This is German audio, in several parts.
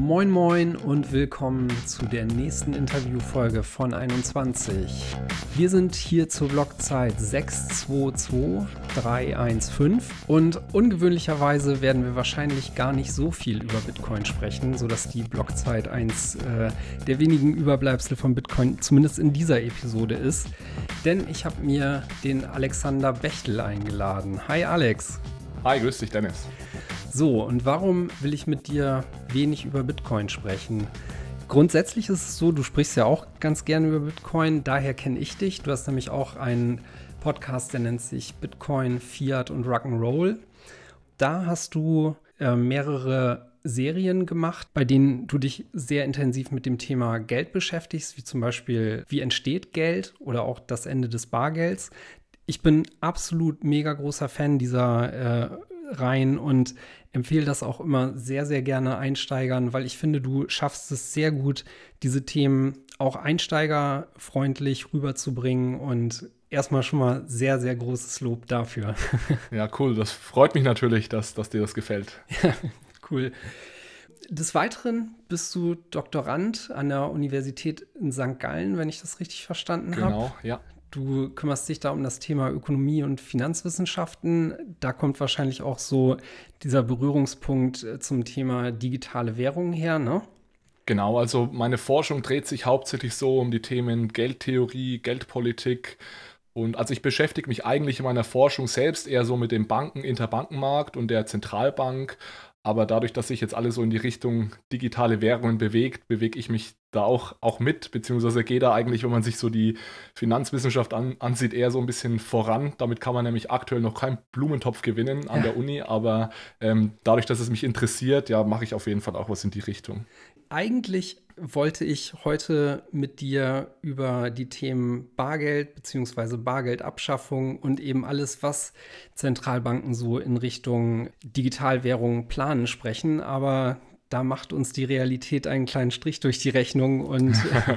Moin Moin und willkommen zu der nächsten Interviewfolge von 21. Wir sind hier zur Blockzeit 622315 und ungewöhnlicherweise werden wir wahrscheinlich gar nicht so viel über Bitcoin sprechen, sodass die Blockzeit eins äh, der wenigen Überbleibsel von Bitcoin zumindest in dieser Episode ist. Denn ich habe mir den Alexander Bechtel eingeladen. Hi Alex. Hi, grüß dich Dennis. So, und warum will ich mit dir wenig über Bitcoin sprechen? Grundsätzlich ist es so, du sprichst ja auch ganz gerne über Bitcoin, daher kenne ich dich. Du hast nämlich auch einen Podcast, der nennt sich Bitcoin, Fiat und Rock'n'Roll. Da hast du äh, mehrere Serien gemacht, bei denen du dich sehr intensiv mit dem Thema Geld beschäftigst, wie zum Beispiel, wie entsteht Geld oder auch das Ende des Bargelds. Ich bin absolut mega großer Fan dieser äh, Reihen und empfehle das auch immer sehr, sehr gerne Einsteigern, weil ich finde, du schaffst es sehr gut, diese Themen auch einsteigerfreundlich rüberzubringen und erstmal schon mal sehr, sehr großes Lob dafür. Ja, cool. Das freut mich natürlich, dass, dass dir das gefällt. Ja, cool. Des Weiteren bist du Doktorand an der Universität in St. Gallen, wenn ich das richtig verstanden habe. Genau, ja. Du kümmerst dich da um das Thema Ökonomie und Finanzwissenschaften. Da kommt wahrscheinlich auch so dieser Berührungspunkt äh, zum Thema digitale Währungen her, ne? Genau, also meine Forschung dreht sich hauptsächlich so um die Themen Geldtheorie, Geldpolitik. Und also ich beschäftige mich eigentlich in meiner Forschung selbst eher so mit dem Banken, Interbankenmarkt und der Zentralbank. Aber dadurch, dass sich jetzt alle so in die Richtung digitale Währungen bewegt, bewege ich mich da auch, auch mit, beziehungsweise gehe da eigentlich, wenn man sich so die Finanzwissenschaft an, ansieht, eher so ein bisschen voran. Damit kann man nämlich aktuell noch keinen Blumentopf gewinnen an ja. der Uni, aber ähm, dadurch, dass es mich interessiert, ja, mache ich auf jeden Fall auch was in die Richtung. Eigentlich wollte ich heute mit dir über die Themen Bargeld bzw. Bargeldabschaffung und eben alles, was Zentralbanken so in Richtung Digitalwährung planen, sprechen. Aber da macht uns die Realität einen kleinen Strich durch die Rechnung und,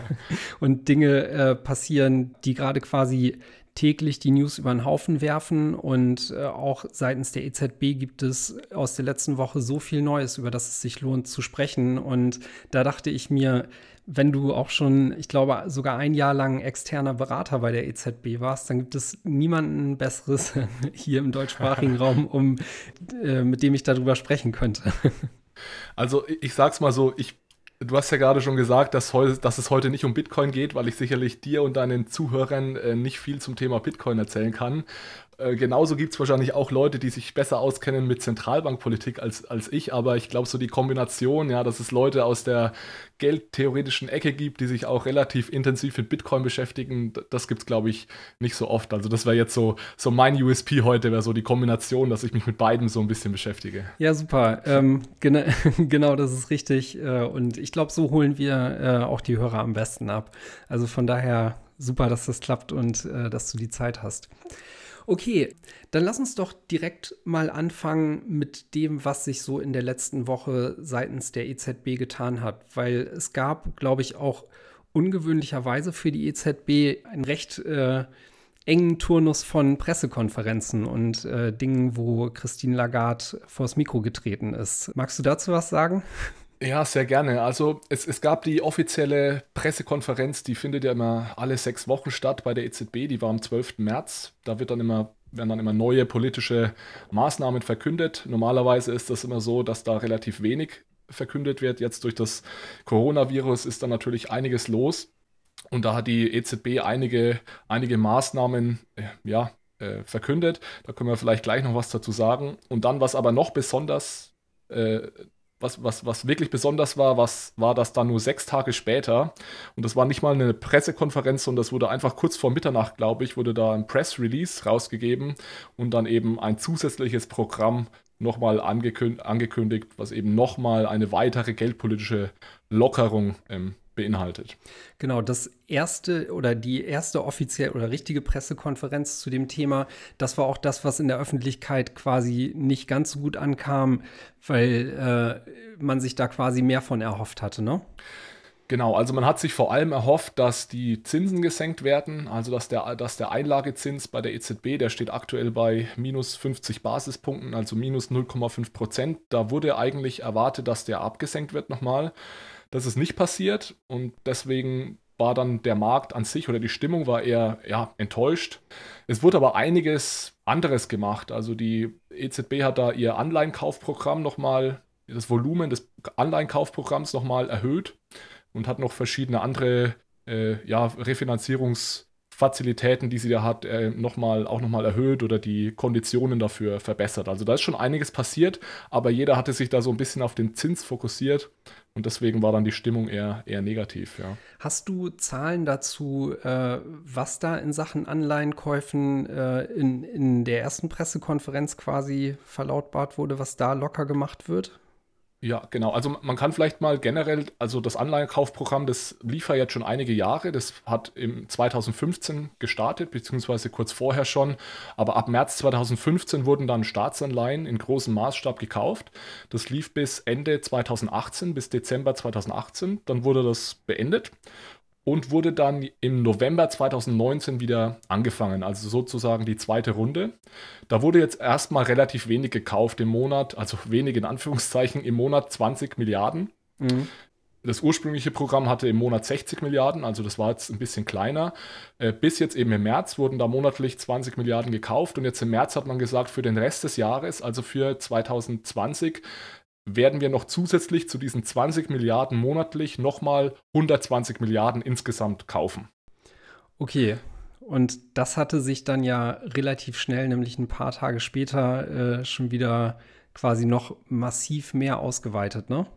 und Dinge äh, passieren, die gerade quasi täglich die News über den Haufen werfen. Und äh, auch seitens der EZB gibt es aus der letzten Woche so viel Neues, über das es sich lohnt zu sprechen. Und da dachte ich mir, wenn du auch schon, ich glaube, sogar ein Jahr lang externer Berater bei der EZB warst, dann gibt es niemanden Besseres hier im deutschsprachigen Raum, um, äh, mit dem ich darüber sprechen könnte. Also ich sag's mal so, ich Du hast ja gerade schon gesagt, dass, heu, dass, es heute nicht um Bitcoin geht, weil ich sicherlich dir und deinen Zuhörern äh, nicht viel zum Thema Bitcoin erzählen kann. Äh, genauso gibt es wahrscheinlich auch Leute, die sich besser auskennen mit Zentralbankpolitik als, als ich, aber ich glaube, so die Kombination, ja, dass es Leute aus der geldtheoretischen Ecke gibt, die sich auch relativ intensiv mit Bitcoin beschäftigen, das gibt es, glaube ich, nicht so oft. Also das wäre jetzt so, so mein USP heute, wäre so die Kombination, dass ich mich mit beiden so ein bisschen beschäftige. Ja, super. Ähm, gena genau, das ist richtig. Äh, und ich glaube, so holen wir äh, auch die Hörer am besten ab. Also von daher super, dass das klappt und äh, dass du die Zeit hast. Okay, dann lass uns doch direkt mal anfangen mit dem, was sich so in der letzten Woche seitens der EZB getan hat, weil es gab, glaube ich, auch ungewöhnlicherweise für die EZB einen recht äh, engen Turnus von Pressekonferenzen und äh, Dingen, wo Christine Lagarde vors Mikro getreten ist. Magst du dazu was sagen? Ja, sehr gerne. Also es, es gab die offizielle Pressekonferenz, die findet ja immer alle sechs Wochen statt bei der EZB, die war am 12. März. Da wird dann immer, werden dann immer neue politische Maßnahmen verkündet. Normalerweise ist das immer so, dass da relativ wenig verkündet wird. Jetzt durch das Coronavirus ist da natürlich einiges los. Und da hat die EZB einige, einige Maßnahmen äh, ja, äh, verkündet. Da können wir vielleicht gleich noch was dazu sagen. Und dann, was aber noch besonders äh, was, was, was wirklich besonders war, was, war das dann nur sechs Tage später. Und das war nicht mal eine Pressekonferenz, sondern das wurde einfach kurz vor Mitternacht, glaube ich, wurde da ein Press Release rausgegeben und dann eben ein zusätzliches Programm nochmal angekündigt, angekündigt, was eben nochmal eine weitere geldpolitische Lockerung ähm, beinhaltet. Genau, das erste oder die erste offizielle oder richtige Pressekonferenz zu dem Thema, das war auch das, was in der Öffentlichkeit quasi nicht ganz so gut ankam, weil äh, man sich da quasi mehr von erhofft hatte, ne? Genau, also man hat sich vor allem erhofft, dass die Zinsen gesenkt werden, also dass der, dass der Einlagezins bei der EZB, der steht aktuell bei minus 50 Basispunkten, also minus 0,5 Prozent. Da wurde eigentlich erwartet, dass der abgesenkt wird nochmal. Das ist nicht passiert und deswegen war dann der Markt an sich oder die Stimmung war eher ja, enttäuscht. Es wurde aber einiges anderes gemacht. Also die EZB hat da ihr Anleihenkaufprogramm nochmal, das Volumen des Anleihenkaufprogramms nochmal erhöht und hat noch verschiedene andere äh, ja, Refinanzierungsfazilitäten, die sie da hat, äh, noch mal, auch nochmal erhöht oder die Konditionen dafür verbessert. Also da ist schon einiges passiert, aber jeder hatte sich da so ein bisschen auf den Zins fokussiert und deswegen war dann die Stimmung eher, eher negativ. Ja. Hast du Zahlen dazu, äh, was da in Sachen Anleihenkäufen äh, in, in der ersten Pressekonferenz quasi verlautbart wurde, was da locker gemacht wird? Ja, genau. Also man kann vielleicht mal generell, also das Anleihenkaufprogramm, das lief ja jetzt schon einige Jahre. Das hat im 2015 gestartet, beziehungsweise kurz vorher schon. Aber ab März 2015 wurden dann Staatsanleihen in großem Maßstab gekauft. Das lief bis Ende 2018, bis Dezember 2018. Dann wurde das beendet und wurde dann im November 2019 wieder angefangen, also sozusagen die zweite Runde. Da wurde jetzt erstmal relativ wenig gekauft im Monat, also wenig in Anführungszeichen, im Monat 20 Milliarden. Mhm. Das ursprüngliche Programm hatte im Monat 60 Milliarden, also das war jetzt ein bisschen kleiner. Äh, bis jetzt eben im März wurden da monatlich 20 Milliarden gekauft und jetzt im März hat man gesagt, für den Rest des Jahres, also für 2020, werden wir noch zusätzlich zu diesen 20 Milliarden monatlich nochmal 120 Milliarden insgesamt kaufen. Okay, und das hatte sich dann ja relativ schnell, nämlich ein paar Tage später, äh, schon wieder quasi noch massiv mehr ausgeweitet, ne?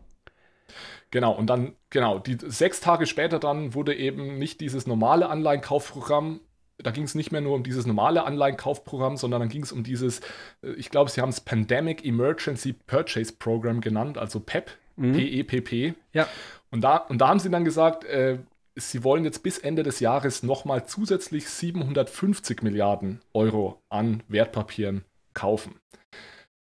Genau, und dann, genau, die sechs Tage später dann wurde eben nicht dieses normale Anleihenkaufprogramm da ging es nicht mehr nur um dieses normale Anleihenkaufprogramm, sondern dann ging es um dieses, äh, ich glaube, sie haben es Pandemic Emergency Purchase Program genannt, also PEP, mhm. P-E-P-P. Ja. Und da, und da haben sie dann gesagt, äh, sie wollen jetzt bis Ende des Jahres nochmal zusätzlich 750 Milliarden Euro an Wertpapieren kaufen.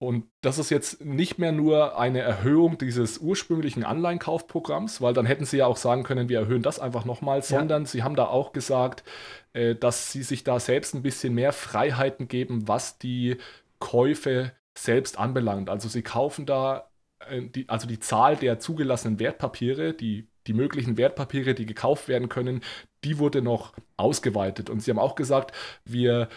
Und das ist jetzt nicht mehr nur eine Erhöhung dieses ursprünglichen Anleihenkaufprogramms, weil dann hätten sie ja auch sagen können, wir erhöhen das einfach nochmal, sondern ja. sie haben da auch gesagt, äh, dass sie sich da selbst ein bisschen mehr Freiheiten geben, was die Käufe selbst anbelangt. Also sie kaufen da, äh, die, also die Zahl der zugelassenen Wertpapiere, die, die möglichen Wertpapiere, die gekauft werden können, die wurde noch ausgeweitet. Und sie haben auch gesagt, wir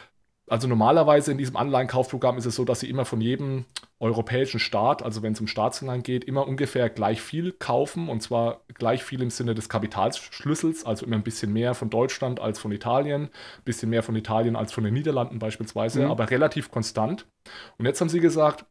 also normalerweise in diesem Anleihenkaufprogramm ist es so, dass sie immer von jedem europäischen Staat, also wenn es um Staatsanleihen geht, immer ungefähr gleich viel kaufen und zwar gleich viel im Sinne des Kapitalschlüssels, also immer ein bisschen mehr von Deutschland als von Italien, ein bisschen mehr von Italien als von den Niederlanden beispielsweise, mhm. aber relativ konstant. Und jetzt haben sie gesagt,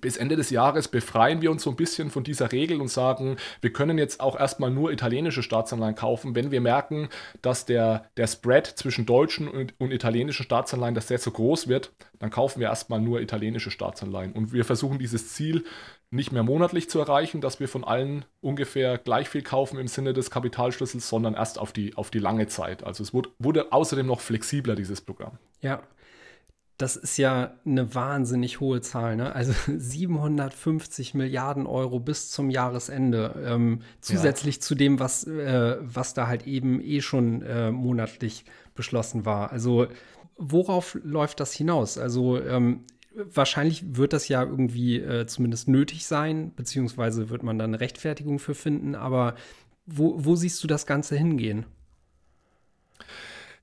bis Ende des Jahres befreien wir uns so ein bisschen von dieser Regel und sagen, wir können jetzt auch erstmal nur italienische Staatsanleihen kaufen, wenn wir merken, dass der, der Spread zwischen deutschen und, und italienischen Staatsanleihen, dass der zu groß wird, dann kaufen wir erstmal nur italienische Staatsanleihen. Und wir versuchen dieses Ziel nicht mehr monatlich zu erreichen, dass wir von allen ungefähr gleich viel kaufen im Sinne des Kapitalschlüssels, sondern erst auf die, auf die lange Zeit. Also es wurde, wurde außerdem noch flexibler, dieses Programm. Ja, das ist ja eine wahnsinnig hohe Zahl, ne? Also 750 Milliarden Euro bis zum Jahresende, ähm, zusätzlich ja. zu dem, was, äh, was da halt eben eh schon äh, monatlich beschlossen war. Also worauf läuft das hinaus? Also ähm, wahrscheinlich wird das ja irgendwie äh, zumindest nötig sein, beziehungsweise wird man da eine Rechtfertigung für finden, aber wo, wo siehst du das Ganze hingehen?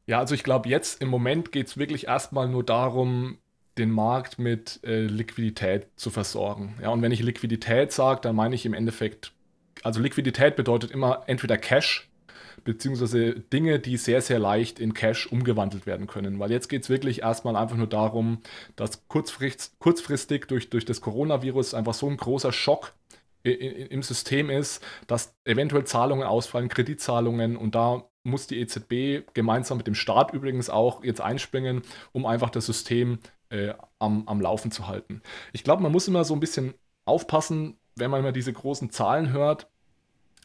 Ja, also ich glaube, jetzt im Moment geht es wirklich erstmal nur darum, den Markt mit äh, Liquidität zu versorgen. Ja, und wenn ich Liquidität sage, dann meine ich im Endeffekt, also Liquidität bedeutet immer entweder Cash, beziehungsweise Dinge, die sehr, sehr leicht in Cash umgewandelt werden können. Weil jetzt geht es wirklich erstmal einfach nur darum, dass kurzfristig, kurzfristig durch, durch das Coronavirus einfach so ein großer Schock im System ist, dass eventuell Zahlungen ausfallen, Kreditzahlungen und da muss die EZB gemeinsam mit dem Staat übrigens auch jetzt einspringen, um einfach das System äh, am, am Laufen zu halten. Ich glaube, man muss immer so ein bisschen aufpassen, wenn man immer diese großen Zahlen hört.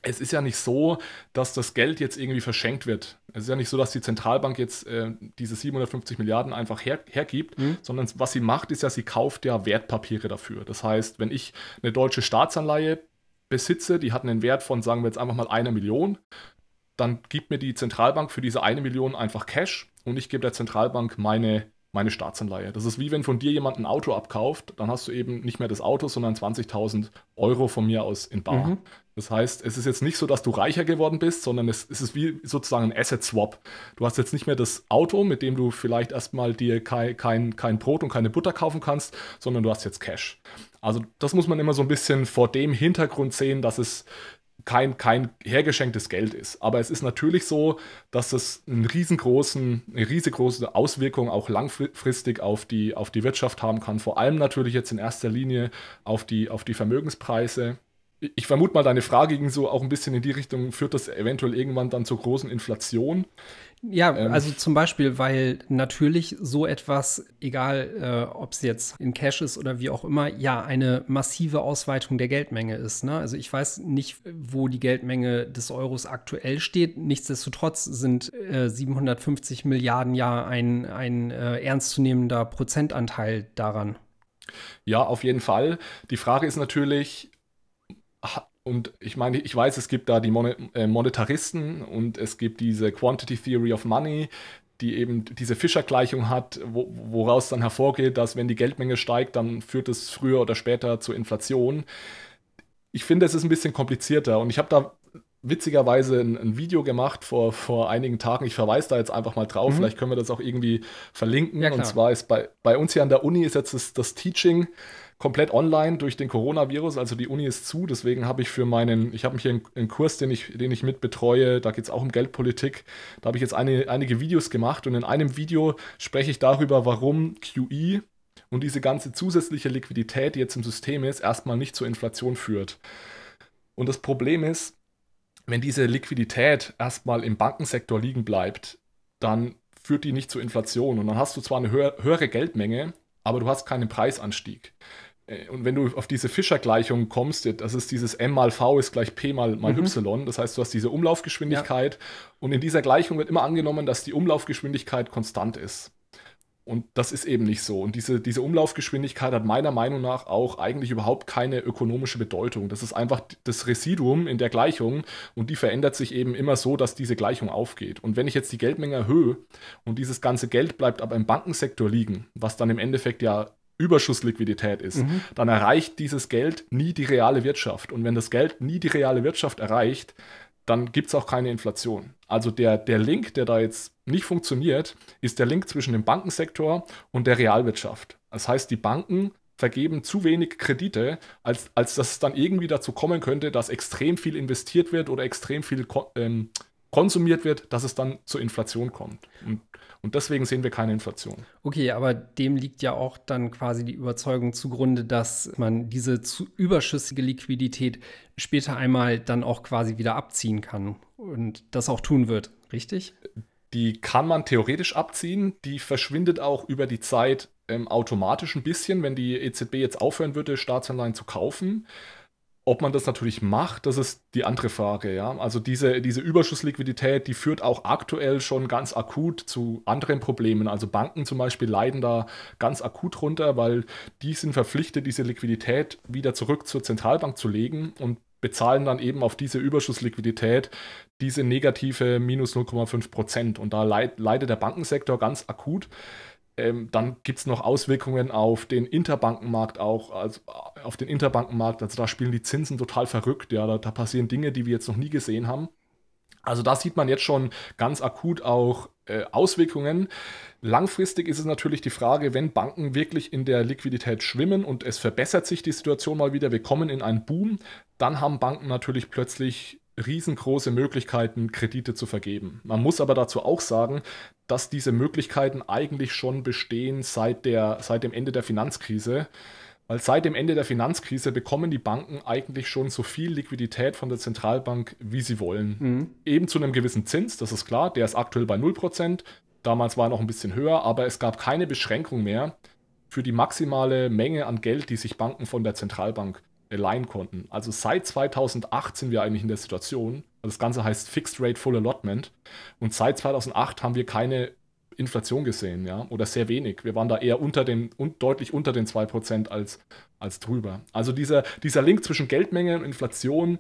Es ist ja nicht so, dass das Geld jetzt irgendwie verschenkt wird. Es ist ja nicht so, dass die Zentralbank jetzt äh, diese 750 Milliarden einfach her, hergibt, mhm. sondern was sie macht, ist ja, sie kauft ja Wertpapiere dafür. Das heißt, wenn ich eine deutsche Staatsanleihe besitze, die hat einen Wert von, sagen wir jetzt einfach mal einer Million, dann gibt mir die Zentralbank für diese eine Million einfach Cash und ich gebe der Zentralbank meine meine Staatsanleihe. Das ist wie wenn von dir jemand ein Auto abkauft, dann hast du eben nicht mehr das Auto, sondern 20.000 Euro von mir aus in Bar. Mhm. Das heißt, es ist jetzt nicht so, dass du reicher geworden bist, sondern es, es ist wie sozusagen ein Asset Swap. Du hast jetzt nicht mehr das Auto, mit dem du vielleicht erstmal dir kein, kein, kein Brot und keine Butter kaufen kannst, sondern du hast jetzt Cash. Also das muss man immer so ein bisschen vor dem Hintergrund sehen, dass es kein, kein hergeschenktes Geld ist. Aber es ist natürlich so, dass es einen riesengroßen, eine riesengroße Auswirkung auch langfristig auf die, auf die Wirtschaft haben kann. Vor allem natürlich jetzt in erster Linie auf die, auf die Vermögenspreise ich vermute mal, deine Frage ging so auch ein bisschen in die Richtung, führt das eventuell irgendwann dann zur großen Inflation? Ja, ähm, also zum Beispiel, weil natürlich so etwas, egal äh, ob es jetzt in Cash ist oder wie auch immer, ja eine massive Ausweitung der Geldmenge ist. Ne? Also ich weiß nicht, wo die Geldmenge des Euros aktuell steht. Nichtsdestotrotz sind äh, 750 Milliarden ja ein, ein äh, ernstzunehmender Prozentanteil daran. Ja, auf jeden Fall. Die Frage ist natürlich, und ich meine, ich weiß, es gibt da die äh, Monetaristen und es gibt diese Quantity Theory of Money, die eben diese Fischer-Gleichung hat, wo, woraus dann hervorgeht, dass wenn die Geldmenge steigt, dann führt es früher oder später zur Inflation. Ich finde, es ist ein bisschen komplizierter und ich habe da witzigerweise ein, ein, Video gemacht vor, vor einigen Tagen. Ich verweise da jetzt einfach mal drauf. Mhm. Vielleicht können wir das auch irgendwie verlinken. Ja, und zwar ist bei, bei uns hier an der Uni ist jetzt das, das Teaching komplett online durch den Coronavirus. Also die Uni ist zu, deswegen habe ich für meinen, ich habe hier einen, Kurs, den ich, den ich mit da geht es auch um Geldpolitik. Da habe ich jetzt eine, einige Videos gemacht und in einem Video spreche ich darüber, warum QE und diese ganze zusätzliche Liquidität, die jetzt im System ist, erstmal nicht zur Inflation führt. Und das Problem ist, wenn diese Liquidität erstmal im Bankensektor liegen bleibt, dann führt die nicht zur Inflation. Und dann hast du zwar eine höhere Geldmenge, aber du hast keinen Preisanstieg. Äh, und wenn du auf diese Fischer-Gleichung kommst, das ist dieses M mal V ist gleich P mal, mal mhm. Y. Das heißt, du hast diese Umlaufgeschwindigkeit ja. und in dieser Gleichung wird immer angenommen, dass die Umlaufgeschwindigkeit konstant ist. Und das ist eben nicht so. Und diese, diese Umlaufgeschwindigkeit hat meiner Meinung nach auch eigentlich überhaupt keine ökonomische Bedeutung. Das ist einfach das Residuum in der Gleichung und die verändert sich eben immer so, dass diese Gleichung aufgeht. Und wenn ich jetzt die Geldmenge erhöhe und dieses ganze Geld bleibt aber im Bankensektor liegen, was dann im Endeffekt ja Überschussliquidität ist, mhm. dann erreicht dieses Geld nie die reale Wirtschaft. Und wenn das Geld nie die reale Wirtschaft erreicht, dann gibt es auch keine Inflation. Also der, der Link, der da jetzt nicht funktioniert, ist der Link zwischen dem Bankensektor und der Realwirtschaft. Das heißt, die Banken vergeben zu wenig Kredite, als, als dass es dann irgendwie dazu kommen könnte, dass extrem viel investiert wird oder extrem viel ähm, konsumiert wird, dass es dann zur Inflation kommt. Und und deswegen sehen wir keine Inflation. Okay, aber dem liegt ja auch dann quasi die Überzeugung zugrunde, dass man diese zu überschüssige Liquidität später einmal dann auch quasi wieder abziehen kann und das auch tun wird, richtig? Die kann man theoretisch abziehen, die verschwindet auch über die Zeit ähm, automatisch ein bisschen, wenn die EZB jetzt aufhören würde, Staatsanleihen zu kaufen. Ob man das natürlich macht, das ist die andere Frage. Ja? Also diese, diese Überschussliquidität, die führt auch aktuell schon ganz akut zu anderen Problemen. Also Banken zum Beispiel leiden da ganz akut runter, weil die sind verpflichtet, diese Liquidität wieder zurück zur Zentralbank zu legen und bezahlen dann eben auf diese Überschussliquidität diese negative minus 0,5 Prozent. Und da leidet der Bankensektor ganz akut. Ähm, dann gibt es noch Auswirkungen auf den Interbankenmarkt auch, also auf den Interbankenmarkt. Also da spielen die Zinsen total verrückt. Ja, da, da passieren Dinge, die wir jetzt noch nie gesehen haben. Also da sieht man jetzt schon ganz akut auch äh, Auswirkungen. Langfristig ist es natürlich die Frage, wenn Banken wirklich in der Liquidität schwimmen und es verbessert sich die Situation mal wieder, wir kommen in einen Boom, dann haben Banken natürlich plötzlich riesengroße Möglichkeiten, Kredite zu vergeben. Man muss aber dazu auch sagen, dass diese Möglichkeiten eigentlich schon bestehen seit, der, seit dem Ende der Finanzkrise. Weil seit dem Ende der Finanzkrise bekommen die Banken eigentlich schon so viel Liquidität von der Zentralbank, wie sie wollen. Mhm. Eben zu einem gewissen Zins, das ist klar, der ist aktuell bei 0%. Damals war er noch ein bisschen höher, aber es gab keine Beschränkung mehr für die maximale Menge an Geld, die sich Banken von der Zentralbank leihen konnten. Also seit 2008 sind wir eigentlich in der Situation, das Ganze heißt Fixed Rate Full Allotment, und seit 2008 haben wir keine Inflation gesehen, ja, oder sehr wenig. Wir waren da eher unter den, un, deutlich unter den 2% als, als drüber. Also dieser, dieser Link zwischen Geldmenge und Inflation,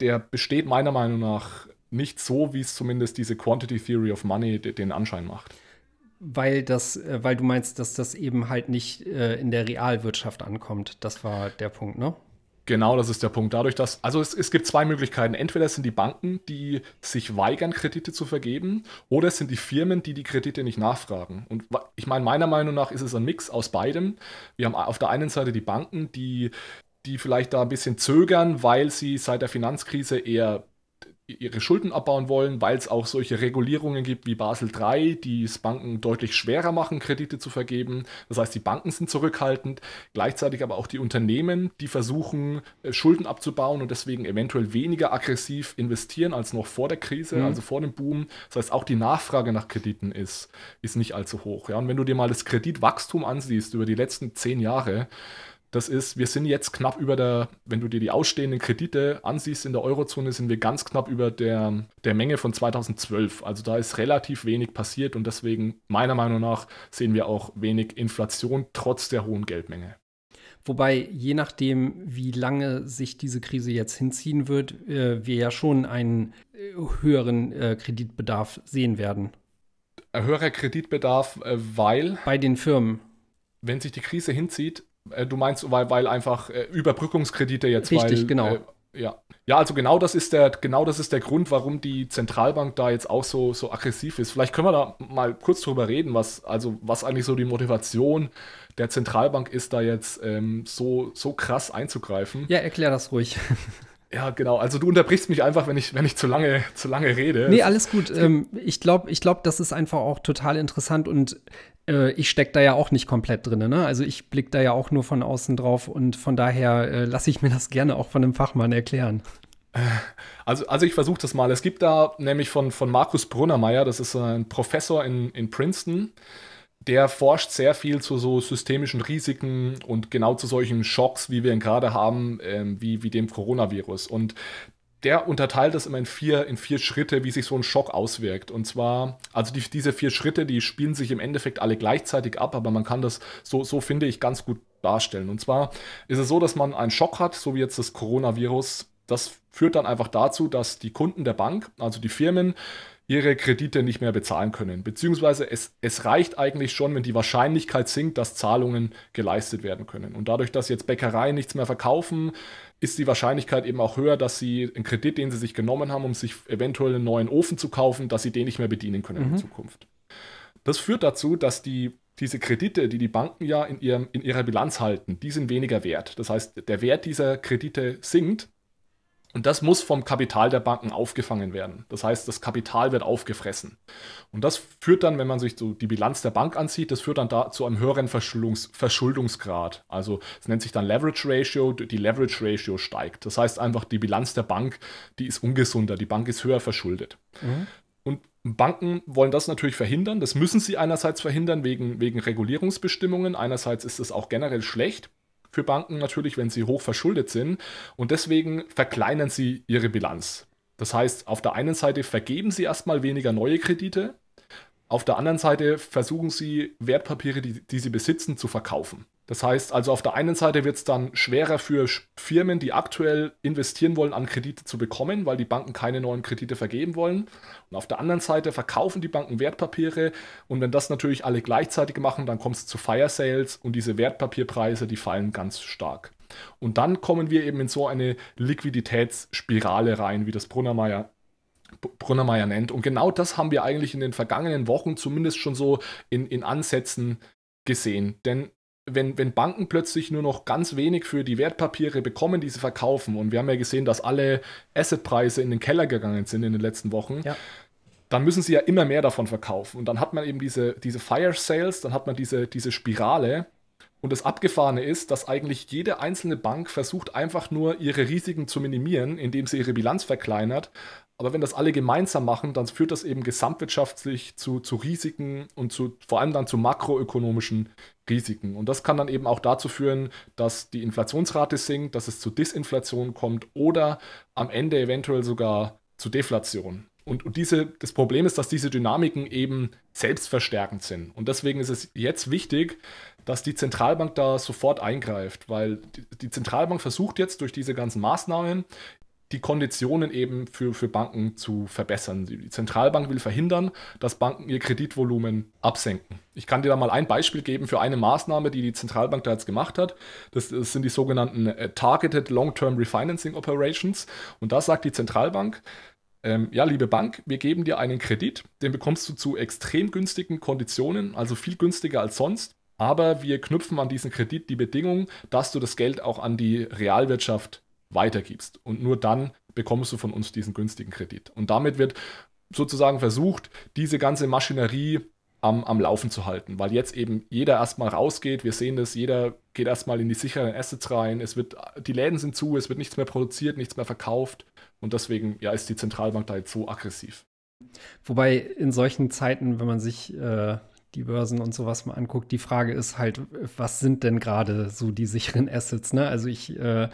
der besteht meiner Meinung nach nicht so, wie es zumindest diese Quantity Theory of Money den Anschein macht. Weil das, äh, weil du meinst, dass das eben halt nicht äh, in der Realwirtschaft ankommt. Das war der Punkt, ne? Genau, das ist der Punkt. Dadurch, dass, also es, es gibt zwei Möglichkeiten. Entweder es sind die Banken, die sich weigern, Kredite zu vergeben, oder es sind die Firmen, die die Kredite nicht nachfragen. Und ich meine, meiner Meinung nach ist es ein Mix aus beidem. Wir haben auf der einen Seite die Banken, die, die vielleicht da ein bisschen zögern, weil sie seit der Finanzkrise eher ihre Schulden abbauen wollen, weil es auch solche Regulierungen gibt wie Basel III, die es Banken deutlich schwerer machen, Kredite zu vergeben. Das heißt, die Banken sind zurückhaltend, gleichzeitig aber auch die Unternehmen, die versuchen, äh, Schulden abzubauen und deswegen eventuell weniger aggressiv investieren als noch vor der Krise, mhm. also vor dem Boom. Das heißt, auch die Nachfrage nach Krediten ist, ist nicht allzu hoch. Ja? Und wenn du dir mal das Kreditwachstum ansiehst über die letzten zehn Jahre, das ist, wir sind jetzt knapp über der, wenn du dir die ausstehenden Kredite ansiehst in der Eurozone, sind wir ganz knapp über der, der Menge von 2012. Also da ist relativ wenig passiert und deswegen, meiner Meinung nach, sehen wir auch wenig Inflation trotz der hohen Geldmenge. Wobei, je nachdem, wie lange sich diese Krise jetzt hinziehen wird, äh, wir ja schon einen äh, höheren äh, Kreditbedarf sehen werden. Ein höherer Kreditbedarf, äh, weil. Bei den Firmen. Wenn sich die Krise hinzieht, äh, du meinst, weil, weil einfach äh, Überbrückungskredite jetzt Richtig, weil, genau. Äh, ja. ja, also genau das ist der, genau das ist der Grund, warum die Zentralbank da jetzt auch so, so aggressiv ist. Vielleicht können wir da mal kurz drüber reden, was, also was eigentlich so die Motivation der Zentralbank ist, da jetzt ähm, so, so krass einzugreifen. Ja, erklär das ruhig. Ja, genau. Also du unterbrichst mich einfach, wenn ich, wenn ich zu lange, zu lange rede. Nee, alles gut. Ähm, ich glaube, ich glaub, das ist einfach auch total interessant und äh, ich stecke da ja auch nicht komplett drin. Ne? Also ich blicke da ja auch nur von außen drauf und von daher äh, lasse ich mir das gerne auch von einem Fachmann erklären. Also, also ich versuche das mal. Es gibt da nämlich von, von Markus Brunnermeier, das ist ein Professor in, in Princeton, der forscht sehr viel zu so systemischen Risiken und genau zu solchen Schocks, wie wir ihn gerade haben, ähm, wie, wie dem Coronavirus. Und der unterteilt das immer in vier, in vier Schritte, wie sich so ein Schock auswirkt. Und zwar, also die, diese vier Schritte, die spielen sich im Endeffekt alle gleichzeitig ab, aber man kann das, so, so finde ich, ganz gut darstellen. Und zwar ist es so, dass man einen Schock hat, so wie jetzt das Coronavirus. Das führt dann einfach dazu, dass die Kunden der Bank, also die Firmen, ihre Kredite nicht mehr bezahlen können. Beziehungsweise es, es reicht eigentlich schon, wenn die Wahrscheinlichkeit sinkt, dass Zahlungen geleistet werden können. Und dadurch, dass jetzt Bäckereien nichts mehr verkaufen, ist die Wahrscheinlichkeit eben auch höher, dass sie einen Kredit, den sie sich genommen haben, um sich eventuell einen neuen Ofen zu kaufen, dass sie den nicht mehr bedienen können mhm. in Zukunft. Das führt dazu, dass die diese Kredite, die die Banken ja in, ihrem, in ihrer Bilanz halten, die sind weniger wert. Das heißt, der Wert dieser Kredite sinkt und das muss vom Kapital der Banken aufgefangen werden. Das heißt, das Kapital wird aufgefressen. Und das führt dann, wenn man sich so die Bilanz der Bank ansieht, das führt dann da zu einem höheren Verschuldungs Verschuldungsgrad. Also es nennt sich dann Leverage Ratio. Die Leverage Ratio steigt. Das heißt einfach, die Bilanz der Bank, die ist ungesunder. Die Bank ist höher verschuldet. Mhm. Und Banken wollen das natürlich verhindern. Das müssen sie einerseits verhindern wegen, wegen Regulierungsbestimmungen. Einerseits ist es auch generell schlecht für Banken natürlich, wenn sie hoch verschuldet sind. Und deswegen verkleinern sie ihre Bilanz. Das heißt, auf der einen Seite vergeben sie erstmal weniger neue Kredite, auf der anderen Seite versuchen sie Wertpapiere, die, die sie besitzen, zu verkaufen. Das heißt also, auf der einen Seite wird es dann schwerer für Firmen, die aktuell investieren wollen, an Kredite zu bekommen, weil die Banken keine neuen Kredite vergeben wollen. Und auf der anderen Seite verkaufen die Banken Wertpapiere. Und wenn das natürlich alle gleichzeitig machen, dann kommt es zu Fire Sales und diese Wertpapierpreise, die fallen ganz stark. Und dann kommen wir eben in so eine Liquiditätsspirale rein, wie das Brunnermeier Brunnermeier nennt. Und genau das haben wir eigentlich in den vergangenen Wochen zumindest schon so in, in Ansätzen gesehen. Denn wenn, wenn Banken plötzlich nur noch ganz wenig für die Wertpapiere bekommen, die sie verkaufen, und wir haben ja gesehen, dass alle Assetpreise in den Keller gegangen sind in den letzten Wochen, ja. dann müssen sie ja immer mehr davon verkaufen. Und dann hat man eben diese, diese Fire Sales, dann hat man diese, diese Spirale. Und das Abgefahrene ist, dass eigentlich jede einzelne Bank versucht einfach nur ihre Risiken zu minimieren, indem sie ihre Bilanz verkleinert. Aber wenn das alle gemeinsam machen, dann führt das eben gesamtwirtschaftlich zu, zu Risiken und zu, vor allem dann zu makroökonomischen Risiken. Und das kann dann eben auch dazu führen, dass die Inflationsrate sinkt, dass es zu Disinflation kommt oder am Ende eventuell sogar zu Deflation. und, diese, das Problem ist, dass diese Dynamiken eben selbstverstärkend sind. Und deswegen ist es jetzt wichtig, dass die Zentralbank da sofort eingreift, weil die Zentralbank versucht jetzt durch diese ganzen Maßnahmen die Konditionen eben für, für Banken zu verbessern. Die Zentralbank will verhindern, dass Banken ihr Kreditvolumen absenken. Ich kann dir da mal ein Beispiel geben für eine Maßnahme, die die Zentralbank da jetzt gemacht hat. Das, das sind die sogenannten äh, Targeted Long-Term Refinancing Operations. Und da sagt die Zentralbank, ähm, ja, liebe Bank, wir geben dir einen Kredit, den bekommst du zu extrem günstigen Konditionen, also viel günstiger als sonst. Aber wir knüpfen an diesen Kredit die Bedingung, dass du das Geld auch an die Realwirtschaft weitergibst. Und nur dann bekommst du von uns diesen günstigen Kredit. Und damit wird sozusagen versucht, diese ganze Maschinerie am, am Laufen zu halten, weil jetzt eben jeder erstmal rausgeht. Wir sehen das, jeder geht erstmal in die sicheren Assets rein. Es wird, die Läden sind zu, es wird nichts mehr produziert, nichts mehr verkauft. Und deswegen ja, ist die Zentralbank da jetzt so aggressiv. Wobei in solchen Zeiten, wenn man sich äh, die Börsen und sowas mal anguckt, die Frage ist halt, was sind denn gerade so die sicheren Assets? Ne? Also ich äh,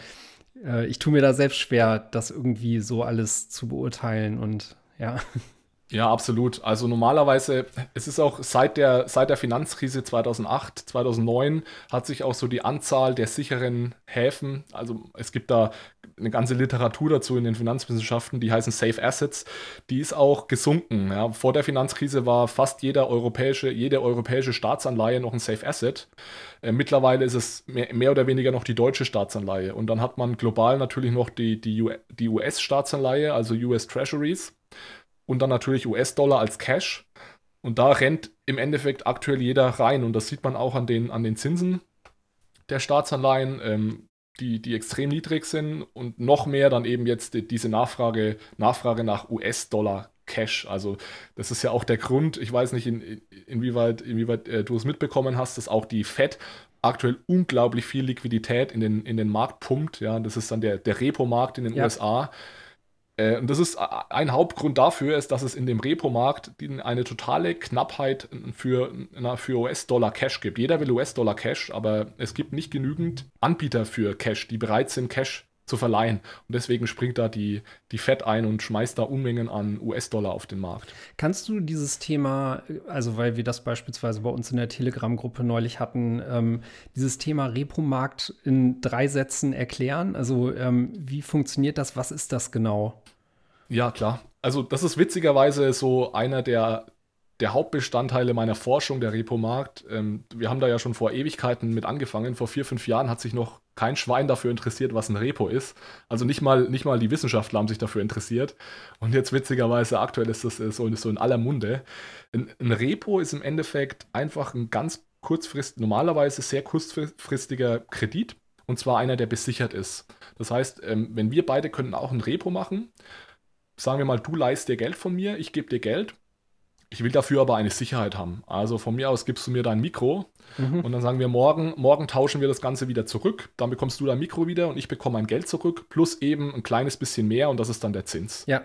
ich tue mir da selbst schwer, das irgendwie so alles zu beurteilen und ja. Ja, absolut. Also normalerweise, es ist auch seit der, seit der Finanzkrise 2008, 2009 hat sich auch so die Anzahl der sicheren Häfen, also es gibt da eine ganze Literatur dazu in den Finanzwissenschaften, die heißen Safe Assets, die ist auch gesunken. Ja. Vor der Finanzkrise war fast jeder europäische, jede europäische Staatsanleihe noch ein Safe Asset. Äh, mittlerweile ist es mehr, mehr, oder weniger noch die deutsche Staatsanleihe. Und dann hat man global natürlich noch die, die, die US-Staatsanleihe, also US Treasuries und dann natürlich US-Dollar als Cash. Und da rennt im Endeffekt aktuell jeder rein. Und das sieht man auch an den, an den Zinsen der Staatsanleihen, ähm, die, die extrem niedrig sind. Und noch mehr dann eben jetzt die, diese Nachfrage, Nachfrage nach US-Dollar Cash. Also das ist ja auch der Grund, ich weiß nicht, in, inwieweit, inwieweit äh, du es mitbekommen hast, dass auch die Fed aktuell unglaublich viel Liquidität in den, in den Markt pumpt. Ja, das ist dann der, der Repo-Markt in den ja. USA. Äh, und das ist ein Hauptgrund dafür, ist, dass es in dem Repo-Markt eine totale Knappheit für, für US-Dollar Cash gibt. Jeder will US-Dollar Cash, aber es gibt nicht genügend Anbieter für Cash, die bereit sind, Cash zu verleihen. Und deswegen springt da die, die Fed ein und schmeißt da Unmengen an US-Dollar auf den Markt. Kannst du dieses Thema, also weil wir das beispielsweise bei uns in der Telegram-Gruppe neulich hatten, ähm, dieses Thema Repo-Markt in drei Sätzen erklären? Also ähm, wie funktioniert das? Was ist das genau? Ja, klar. Also das ist witzigerweise so einer der, der Hauptbestandteile meiner Forschung, der Repo-Markt. Ähm, wir haben da ja schon vor Ewigkeiten mit angefangen. Vor vier, fünf Jahren hat sich noch kein Schwein dafür interessiert, was ein Repo ist. Also nicht mal, nicht mal die Wissenschaftler haben sich dafür interessiert. Und jetzt witzigerweise aktuell ist das so, so in aller Munde. Ein, ein Repo ist im Endeffekt einfach ein ganz kurzfristig, normalerweise sehr kurzfristiger Kredit. Und zwar einer, der besichert ist. Das heißt, ähm, wenn wir beide könnten auch ein Repo machen, sagen wir mal, du leist dir Geld von mir, ich gebe dir Geld. Ich will dafür aber eine Sicherheit haben. Also von mir aus gibst du mir dein Mikro mhm. und dann sagen wir morgen, morgen tauschen wir das Ganze wieder zurück. Dann bekommst du dein Mikro wieder und ich bekomme mein Geld zurück, plus eben ein kleines bisschen mehr und das ist dann der Zins. Ja.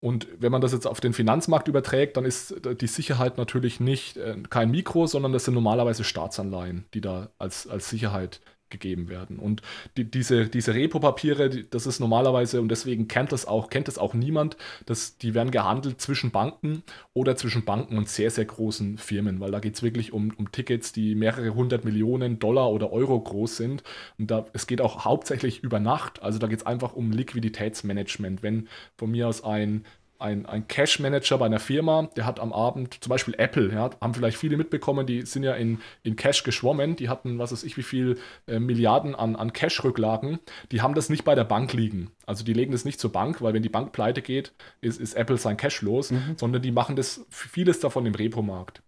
Und wenn man das jetzt auf den Finanzmarkt überträgt, dann ist die Sicherheit natürlich nicht äh, kein Mikro, sondern das sind normalerweise Staatsanleihen, die da als, als Sicherheit gegeben werden. Und die, diese, diese Repo-Papiere, das ist normalerweise, und deswegen kennt das auch, kennt das auch niemand, dass die werden gehandelt zwischen Banken oder zwischen Banken und sehr, sehr großen Firmen, weil da geht es wirklich um, um Tickets, die mehrere hundert Millionen Dollar oder Euro groß sind. Und da, es geht auch hauptsächlich über Nacht. Also da geht es einfach um Liquiditätsmanagement. Wenn von mir aus ein ein, ein Cash-Manager bei einer Firma, der hat am Abend, zum Beispiel Apple, ja, haben vielleicht viele mitbekommen, die sind ja in, in Cash geschwommen, die hatten, was weiß ich, wie viel äh, Milliarden an, an Cash-Rücklagen, die haben das nicht bei der Bank liegen. Also die legen das nicht zur Bank, weil wenn die Bank pleite geht, ist, ist Apple sein Cash los, mhm. sondern die machen das, vieles davon im Repo-Markt.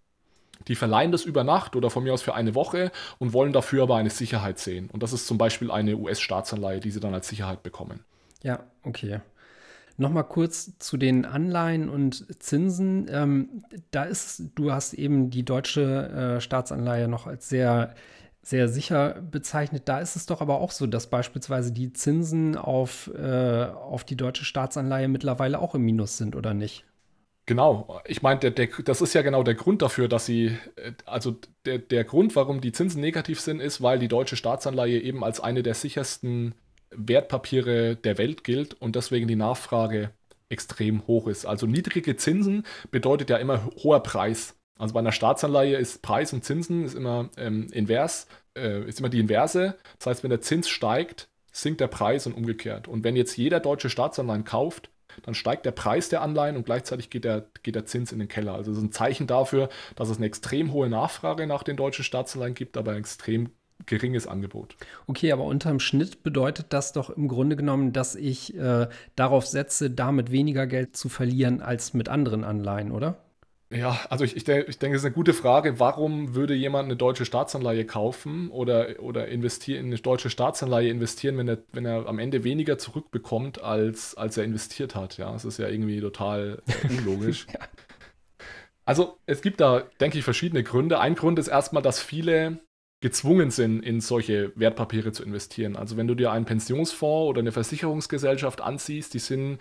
Die verleihen das über Nacht oder von mir aus für eine Woche und wollen dafür aber eine Sicherheit sehen. Und das ist zum Beispiel eine US-Staatsanleihe, die sie dann als Sicherheit bekommen. Ja, okay. Nochmal kurz zu den Anleihen und Zinsen. Ähm, da ist, du hast eben die deutsche äh, Staatsanleihe noch als sehr, sehr sicher bezeichnet. Da ist es doch aber auch so, dass beispielsweise die Zinsen auf, äh, auf die deutsche Staatsanleihe mittlerweile auch im Minus sind, oder nicht? Genau, ich meine, der, der, das ist ja genau der Grund dafür, dass sie, äh, also der, der Grund, warum die Zinsen negativ sind, ist, weil die deutsche Staatsanleihe eben als eine der sichersten Wertpapiere der Welt gilt und deswegen die Nachfrage extrem hoch ist. Also niedrige Zinsen bedeutet ja immer hoher Preis. Also bei einer Staatsanleihe ist Preis und Zinsen ist immer ähm, invers, äh, ist immer die Inverse. Das heißt, wenn der Zins steigt, sinkt der Preis und umgekehrt. Und wenn jetzt jeder deutsche Staatsanleihen kauft, dann steigt der Preis der Anleihen und gleichzeitig geht der, geht der Zins in den Keller. Also das ist ein Zeichen dafür, dass es eine extrem hohe Nachfrage nach den deutschen Staatsanleihen gibt, aber ein extrem geringes Angebot. Okay, aber unterm Schnitt bedeutet das doch im Grunde genommen, dass ich äh, darauf setze, damit weniger Geld zu verlieren als mit anderen Anleihen, oder? Ja, also ich, ich, denke, ich denke, es ist eine gute Frage. Warum würde jemand eine deutsche Staatsanleihe kaufen oder, oder investieren, in eine deutsche Staatsanleihe investieren, wenn er, wenn er am Ende weniger zurückbekommt, als, als er investiert hat? Ja, das ist ja irgendwie total unlogisch. ja. Also es gibt da, denke ich, verschiedene Gründe. Ein Grund ist erstmal, dass viele gezwungen sind, in solche Wertpapiere zu investieren. Also wenn du dir einen Pensionsfonds oder eine Versicherungsgesellschaft ansiehst, die sind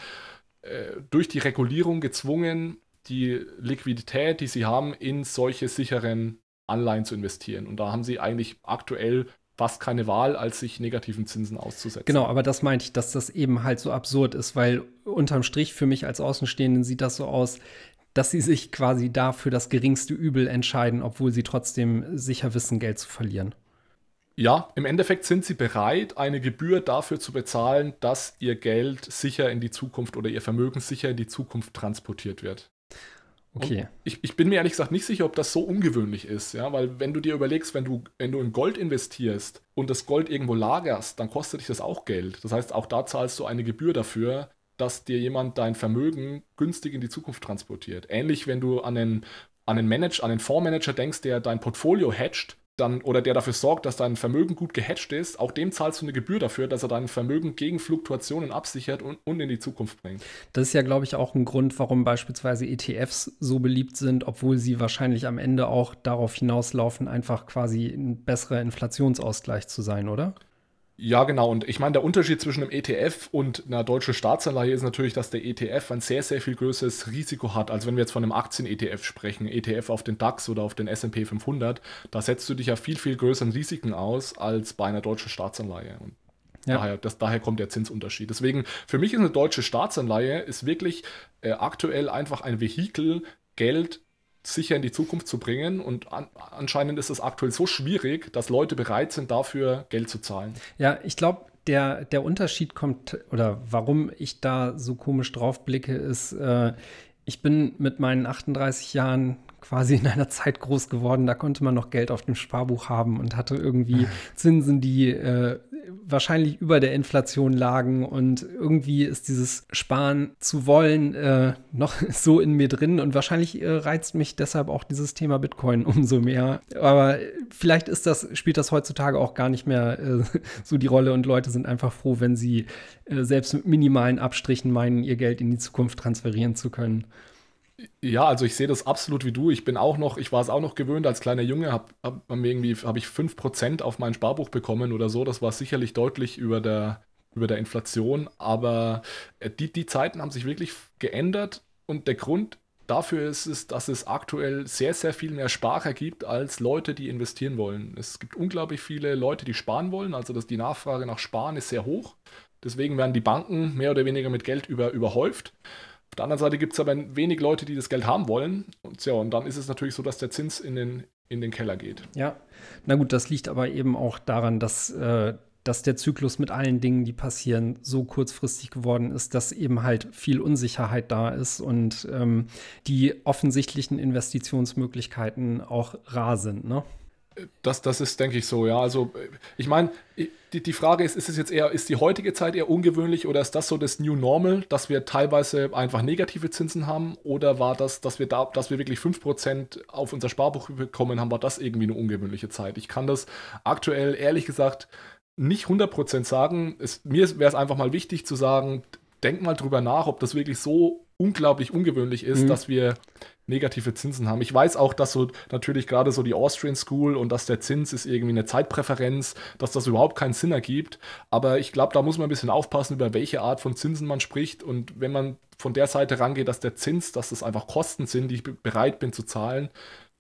äh, durch die Regulierung gezwungen, die Liquidität, die sie haben, in solche sicheren Anleihen zu investieren. Und da haben sie eigentlich aktuell fast keine Wahl, als sich negativen Zinsen auszusetzen. Genau, aber das meinte ich, dass das eben halt so absurd ist, weil unterm Strich für mich als Außenstehenden sieht das so aus, dass sie sich quasi da für das geringste Übel entscheiden, obwohl sie trotzdem sicher wissen, Geld zu verlieren. Ja, im Endeffekt sind sie bereit, eine Gebühr dafür zu bezahlen, dass ihr Geld sicher in die Zukunft oder ihr Vermögen sicher in die Zukunft transportiert wird. Okay. Ich, ich, bin mir ehrlich gesagt nicht sicher, ob das so ungewöhnlich ist, ja, weil wenn du dir überlegst, wenn du, wenn du in Gold investierst und das Gold irgendwo lagerst, dann kostet dich das auch Geld. Das heißt, auch da zahlst du eine Gebühr dafür, dass dir jemand dein Vermögen günstig in die Zukunft transportiert. Ähnlich, wenn du an den, an den Manager, an den Fondsmanager denkst, der dein Portfolio hedgt, dann oder der dafür sorgt, dass dein Vermögen gut gehatcht ist, auch dem zahlst du eine Gebühr dafür, dass er dein Vermögen gegen Fluktuationen absichert und, und in die Zukunft bringt. Das ist ja, glaube ich, auch ein Grund, warum beispielsweise ETFs so beliebt sind, obwohl sie wahrscheinlich am Ende auch darauf hinauslaufen, einfach quasi ein besserer Inflationsausgleich zu sein, oder? Ja, genau. Und ich meine, der Unterschied zwischen einem ETF und einer deutschen Staatsanleihe ist natürlich, dass der ETF ein sehr, sehr viel größeres Risiko hat. Also wenn wir jetzt von einem Aktien-ETF sprechen, ETF auf den DAX oder auf den S&P 500, da setzt du dich ja viel, viel größeren Risiken aus als bei einer deutschen Staatsanleihe. Und ja. daher, das, daher kommt der Zinsunterschied. Deswegen, für mich ist eine deutsche Staatsanleihe ist wirklich äh, aktuell einfach ein Vehikel, Geld sicher in die Zukunft zu bringen. Und an, anscheinend ist es aktuell so schwierig, dass Leute bereit sind, dafür Geld zu zahlen. Ja, ich glaube, der, der Unterschied kommt, oder warum ich da so komisch drauf blicke, ist, äh, ich bin mit meinen 38 Jahren quasi in einer Zeit groß geworden, da konnte man noch Geld auf dem Sparbuch haben und hatte irgendwie Zinsen, die äh, wahrscheinlich über der Inflation lagen und irgendwie ist dieses Sparen zu wollen äh, noch so in mir drin und wahrscheinlich äh, reizt mich deshalb auch dieses Thema Bitcoin umso mehr. Aber vielleicht ist das, spielt das heutzutage auch gar nicht mehr äh, so die Rolle und Leute sind einfach froh, wenn sie äh, selbst mit minimalen Abstrichen meinen, ihr Geld in die Zukunft transferieren zu können. Ja, also ich sehe das absolut wie du. Ich bin auch noch, ich war es auch noch gewöhnt als kleiner Junge, habe hab, irgendwie habe ich 5% auf mein Sparbuch bekommen oder so. Das war sicherlich deutlich über der, über der Inflation, aber äh, die, die Zeiten haben sich wirklich geändert und der Grund dafür ist es, dass es aktuell sehr, sehr viel mehr Sparer gibt als Leute, die investieren wollen. Es gibt unglaublich viele Leute, die sparen wollen, also dass die Nachfrage nach Sparen ist sehr hoch. Deswegen werden die Banken mehr oder weniger mit Geld über, überhäuft. Auf der anderen Seite gibt es aber wenig Leute, die das Geld haben wollen. Und ja, und dann ist es natürlich so, dass der Zins in den, in den Keller geht. Ja, na gut, das liegt aber eben auch daran, dass, äh, dass der Zyklus mit allen Dingen, die passieren, so kurzfristig geworden ist, dass eben halt viel Unsicherheit da ist und ähm, die offensichtlichen Investitionsmöglichkeiten auch rar sind. Ne? Das, das ist, denke ich, so, ja. Also, ich meine, die, die Frage ist, ist es jetzt eher, ist die heutige Zeit eher ungewöhnlich oder ist das so das New Normal, dass wir teilweise einfach negative Zinsen haben? Oder war das, dass wir da, dass wir wirklich 5% auf unser Sparbuch bekommen haben, war das irgendwie eine ungewöhnliche Zeit? Ich kann das aktuell ehrlich gesagt nicht 100% sagen. Es, mir wäre es einfach mal wichtig zu sagen, denk mal drüber nach, ob das wirklich so unglaublich ungewöhnlich ist, mhm. dass wir negative Zinsen haben. Ich weiß auch, dass so natürlich gerade so die Austrian School und dass der Zins ist irgendwie eine Zeitpräferenz, dass das überhaupt keinen Sinn ergibt. Aber ich glaube, da muss man ein bisschen aufpassen, über welche Art von Zinsen man spricht. Und wenn man von der Seite rangeht, dass der Zins, dass das einfach Kosten sind, die ich bereit bin zu zahlen,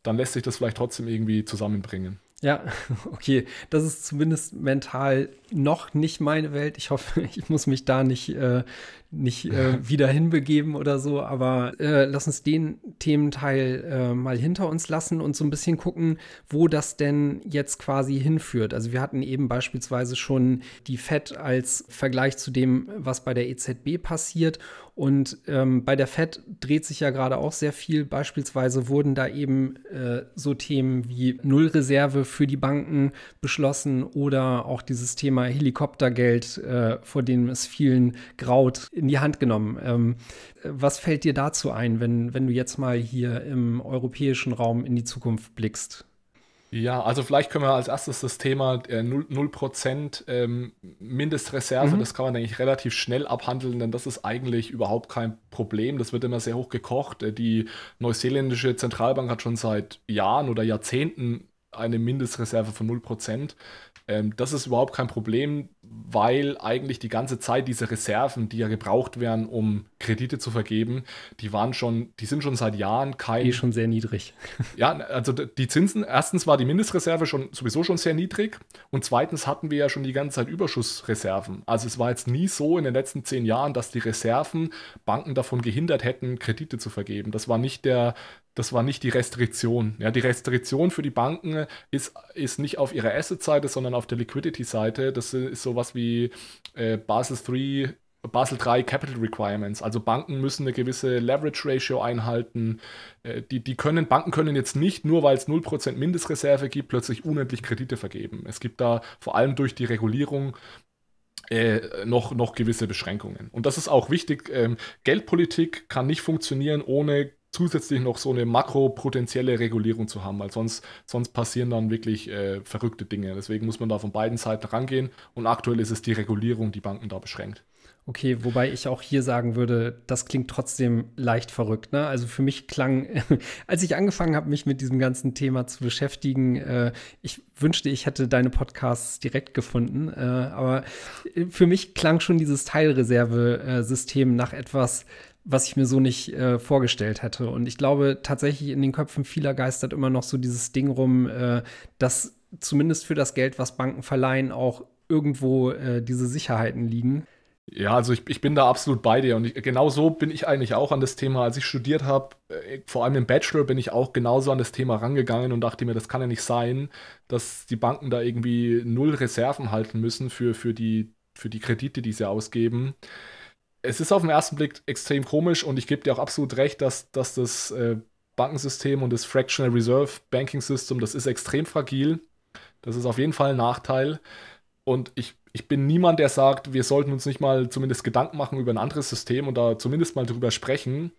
dann lässt sich das vielleicht trotzdem irgendwie zusammenbringen. Ja, okay. Das ist zumindest mental noch nicht meine Welt. Ich hoffe, ich muss mich da nicht, äh, nicht äh, wieder hinbegeben oder so. Aber äh, lass uns den Thementeil äh, mal hinter uns lassen und so ein bisschen gucken, wo das denn jetzt quasi hinführt. Also wir hatten eben beispielsweise schon die FED als Vergleich zu dem, was bei der EZB passiert. Und ähm, bei der FED dreht sich ja gerade auch sehr viel. Beispielsweise wurden da eben äh, so Themen wie Nullreserve für die Banken beschlossen oder auch dieses Thema Helikoptergeld, äh, vor dem es vielen graut, in die Hand genommen. Ähm, was fällt dir dazu ein, wenn, wenn du jetzt mal hier im europäischen Raum in die Zukunft blickst? Ja, also vielleicht können wir als erstes das Thema äh, 0%, 0 ähm, Mindestreserve, mhm. das kann man eigentlich relativ schnell abhandeln, denn das ist eigentlich überhaupt kein Problem. Das wird immer sehr hoch gekocht. Äh, die neuseeländische Zentralbank hat schon seit Jahren oder Jahrzehnten eine Mindestreserve von 0%. Ähm, das ist überhaupt kein Problem, weil eigentlich die ganze Zeit diese Reserven, die ja gebraucht werden, um Kredite zu vergeben, die waren schon, die sind schon seit Jahren kein. Die schon sehr niedrig. Ja, also die Zinsen, erstens war die Mindestreserve schon sowieso schon sehr niedrig und zweitens hatten wir ja schon die ganze Zeit Überschussreserven. Also es war jetzt nie so in den letzten zehn Jahren, dass die Reserven Banken davon gehindert hätten, Kredite zu vergeben. Das war nicht der, das war nicht die Restriktion. Ja, die Restriktion für die Banken ist, ist nicht auf ihrer Asset-Seite, sondern auf der Liquidity-Seite. Das ist sowas wie äh, Basel 3 Basel 3 Capital Requirements. Also Banken müssen eine gewisse Leverage Ratio einhalten. Äh, die, die können, Banken können jetzt nicht, nur weil es 0% Mindestreserve gibt, plötzlich unendlich Kredite vergeben. Es gibt da vor allem durch die Regulierung äh, noch, noch gewisse Beschränkungen. Und das ist auch wichtig. Ähm, Geldpolitik kann nicht funktionieren, ohne zusätzlich noch so eine makropotenzielle Regulierung zu haben, weil sonst, sonst passieren dann wirklich äh, verrückte Dinge. Deswegen muss man da von beiden Seiten rangehen und aktuell ist es die Regulierung, die Banken da beschränkt. Okay, wobei ich auch hier sagen würde, das klingt trotzdem leicht verrückt. Ne? Also für mich klang, als ich angefangen habe, mich mit diesem ganzen Thema zu beschäftigen, äh, ich wünschte, ich hätte deine Podcasts direkt gefunden. Äh, aber für mich klang schon dieses Teilreservesystem nach etwas, was ich mir so nicht äh, vorgestellt hätte. Und ich glaube tatsächlich in den Köpfen vieler geistert immer noch so dieses Ding rum, äh, dass zumindest für das Geld, was Banken verleihen, auch irgendwo äh, diese Sicherheiten liegen. Ja, also ich, ich bin da absolut bei dir und ich, genau so bin ich eigentlich auch an das Thema. Als ich studiert habe, äh, vor allem im Bachelor, bin ich auch genauso an das Thema rangegangen und dachte mir, das kann ja nicht sein, dass die Banken da irgendwie null Reserven halten müssen für, für, die, für die Kredite, die sie ausgeben. Es ist auf den ersten Blick extrem komisch und ich gebe dir auch absolut recht, dass, dass das äh, Bankensystem und das Fractional Reserve Banking System, das ist extrem fragil. Das ist auf jeden Fall ein Nachteil. Und ich ich bin niemand, der sagt, wir sollten uns nicht mal zumindest Gedanken machen über ein anderes System und da zumindest mal drüber sprechen.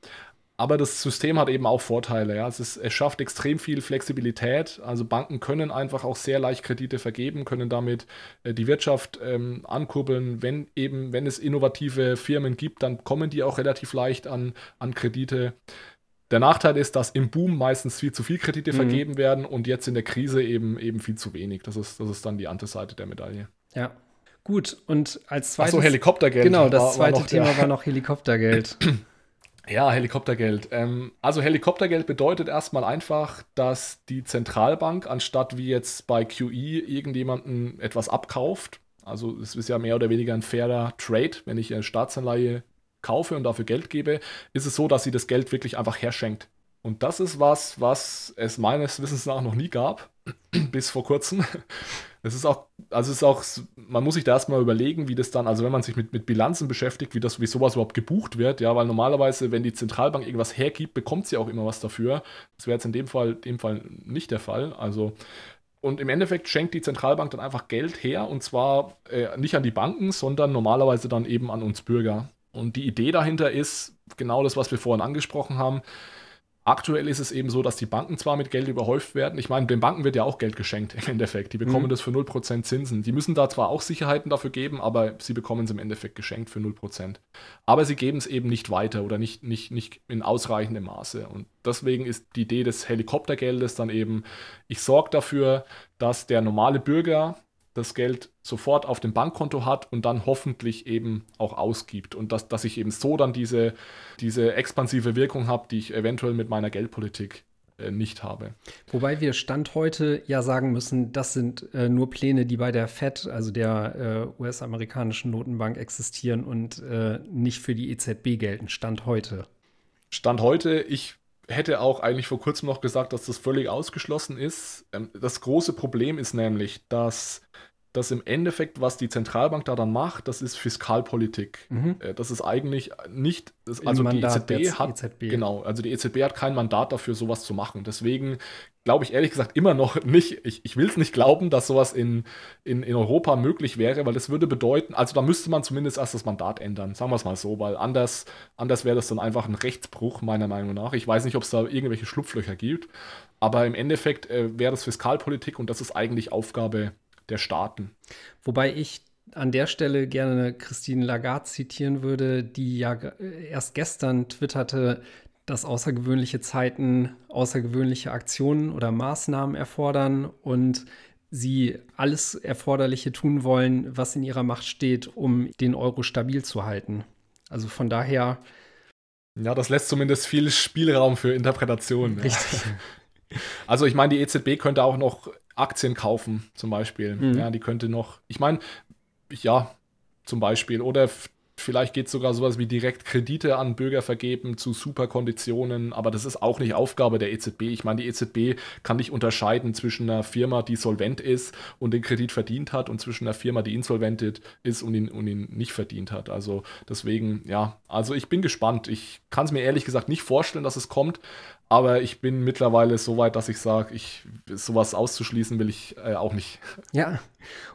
Aber das System hat eben auch Vorteile. Ja. Es, ist, es schafft extrem viel Flexibilität. Also Banken können einfach auch sehr leicht Kredite vergeben, können damit äh, die Wirtschaft ähm, ankurbeln. Wenn eben, wenn es innovative Firmen gibt, dann kommen die auch relativ leicht an, an Kredite. Der Nachteil ist, dass im Boom meistens viel zu viel Kredite mhm. vergeben werden und jetzt in der Krise eben, eben viel zu wenig. Das ist, das ist dann die andere Seite der Medaille. Ja, Gut, und als zweites. Achso, Helikoptergeld. Genau, das war, zweite war Thema ja. war noch Helikoptergeld. Ja, Helikoptergeld. Ähm, also Helikoptergeld bedeutet erstmal einfach, dass die Zentralbank, anstatt wie jetzt bei QE irgendjemanden etwas abkauft, also es ist ja mehr oder weniger ein fairer Trade, wenn ich eine Staatsanleihe kaufe und dafür Geld gebe, ist es so, dass sie das Geld wirklich einfach herschenkt. Und das ist was, was es meines Wissens nach noch nie gab, bis vor kurzem. Es ist auch, also ist auch, man muss sich da erstmal überlegen, wie das dann, also wenn man sich mit, mit Bilanzen beschäftigt, wie das, wie sowas überhaupt gebucht wird, ja, weil normalerweise, wenn die Zentralbank irgendwas hergibt, bekommt sie auch immer was dafür. Das wäre jetzt in dem Fall, dem Fall nicht der Fall. Also, und im Endeffekt schenkt die Zentralbank dann einfach Geld her und zwar äh, nicht an die Banken, sondern normalerweise dann eben an uns Bürger. Und die Idee dahinter ist genau das, was wir vorhin angesprochen haben Aktuell ist es eben so, dass die Banken zwar mit Geld überhäuft werden. Ich meine, den Banken wird ja auch Geld geschenkt im Endeffekt. Die bekommen mhm. das für 0% Zinsen. Die müssen da zwar auch Sicherheiten dafür geben, aber sie bekommen es im Endeffekt geschenkt für 0%. Aber sie geben es eben nicht weiter oder nicht, nicht, nicht in ausreichendem Maße. Und deswegen ist die Idee des Helikoptergeldes dann eben, ich sorge dafür, dass der normale Bürger das Geld sofort auf dem Bankkonto hat und dann hoffentlich eben auch ausgibt. Und dass, dass ich eben so dann diese, diese expansive Wirkung habe, die ich eventuell mit meiner Geldpolitik äh, nicht habe. Wobei wir Stand heute ja sagen müssen, das sind äh, nur Pläne, die bei der Fed, also der äh, US-amerikanischen Notenbank, existieren und äh, nicht für die EZB gelten. Stand heute. Stand heute, ich hätte auch eigentlich vor kurzem noch gesagt, dass das völlig ausgeschlossen ist. Ähm, das große Problem ist nämlich, dass dass im Endeffekt, was die Zentralbank da dann macht, das ist Fiskalpolitik. Mhm. Äh, das ist eigentlich nicht, das, also die EZB hat, EZB. genau, also die EZB hat kein Mandat dafür, sowas zu machen. Deswegen glaube ich ehrlich gesagt immer noch nicht, ich, ich will es nicht glauben, dass sowas in, in, in Europa möglich wäre, weil das würde bedeuten, also da müsste man zumindest erst das Mandat ändern, sagen wir es mal so, weil anders, anders wäre das dann einfach ein Rechtsbruch, meiner Meinung nach. Ich weiß nicht, ob es da irgendwelche Schlupflöcher gibt, aber im Endeffekt äh, wäre das Fiskalpolitik und das ist eigentlich Aufgabe der Staaten. Wobei ich an der Stelle gerne Christine Lagarde zitieren würde, die ja erst gestern twitterte, dass außergewöhnliche Zeiten außergewöhnliche Aktionen oder Maßnahmen erfordern und sie alles Erforderliche tun wollen, was in ihrer Macht steht, um den Euro stabil zu halten. Also von daher. Ja, das lässt zumindest viel Spielraum für Interpretationen. Richtig. Also ich meine, die EZB könnte auch noch Aktien kaufen, zum Beispiel. Mhm. Ja, die könnte noch, ich meine, ja, zum Beispiel. Oder vielleicht geht es sogar sowas wie direkt Kredite an Bürger vergeben zu super Konditionen, aber das ist auch nicht Aufgabe der EZB. Ich meine, die EZB kann nicht unterscheiden zwischen einer Firma, die solvent ist und den Kredit verdient hat und zwischen einer Firma, die insolvent ist und ihn, und ihn nicht verdient hat. Also deswegen, ja, also ich bin gespannt. Ich kann es mir ehrlich gesagt nicht vorstellen, dass es kommt, aber ich bin mittlerweile so weit, dass ich sage, ich, sowas auszuschließen will ich äh, auch nicht. Ja,